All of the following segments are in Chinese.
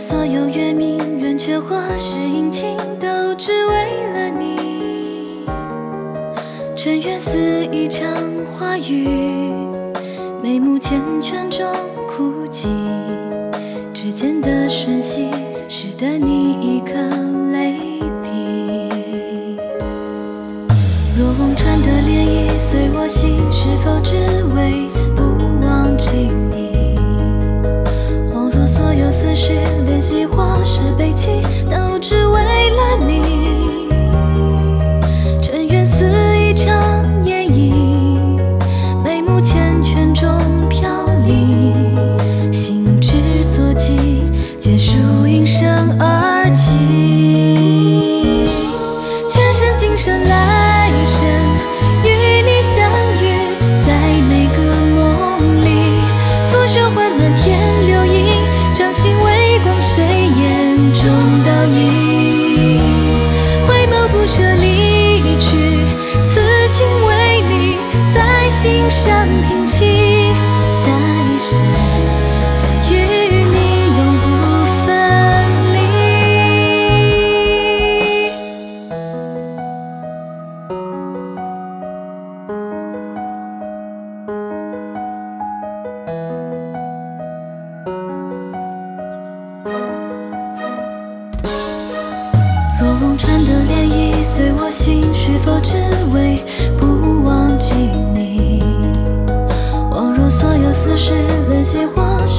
所有月明圆缺，或是阴晴，都只为了你。尘缘似一场花雨，眉目缱绻中枯寂，指尖的瞬息，使得你一颗泪滴。若忘川的涟漪随我心，是否只为不忘记？所有似水，怜惜或是悲戚，都只为想听清下一世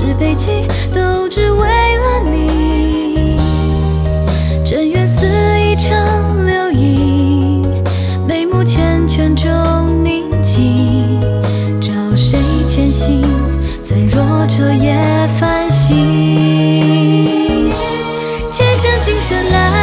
是悲情，都只为了你。尘缘似一场流萤，眉目缱绻中宁静。照谁前行？怎若彻夜繁星？前生今生来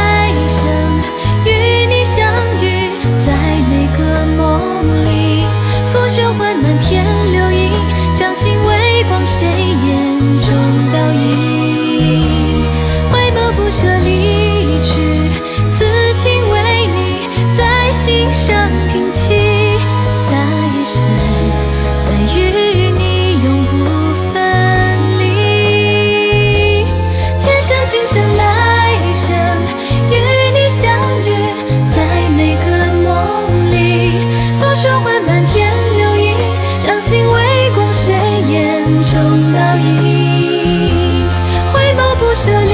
一生平息，下一世再与你永不分离。前生、今生、来生，与你相遇，在每个梦里。拂手唤漫天流萤，掌心微光，谁眼中倒影，回眸不舍。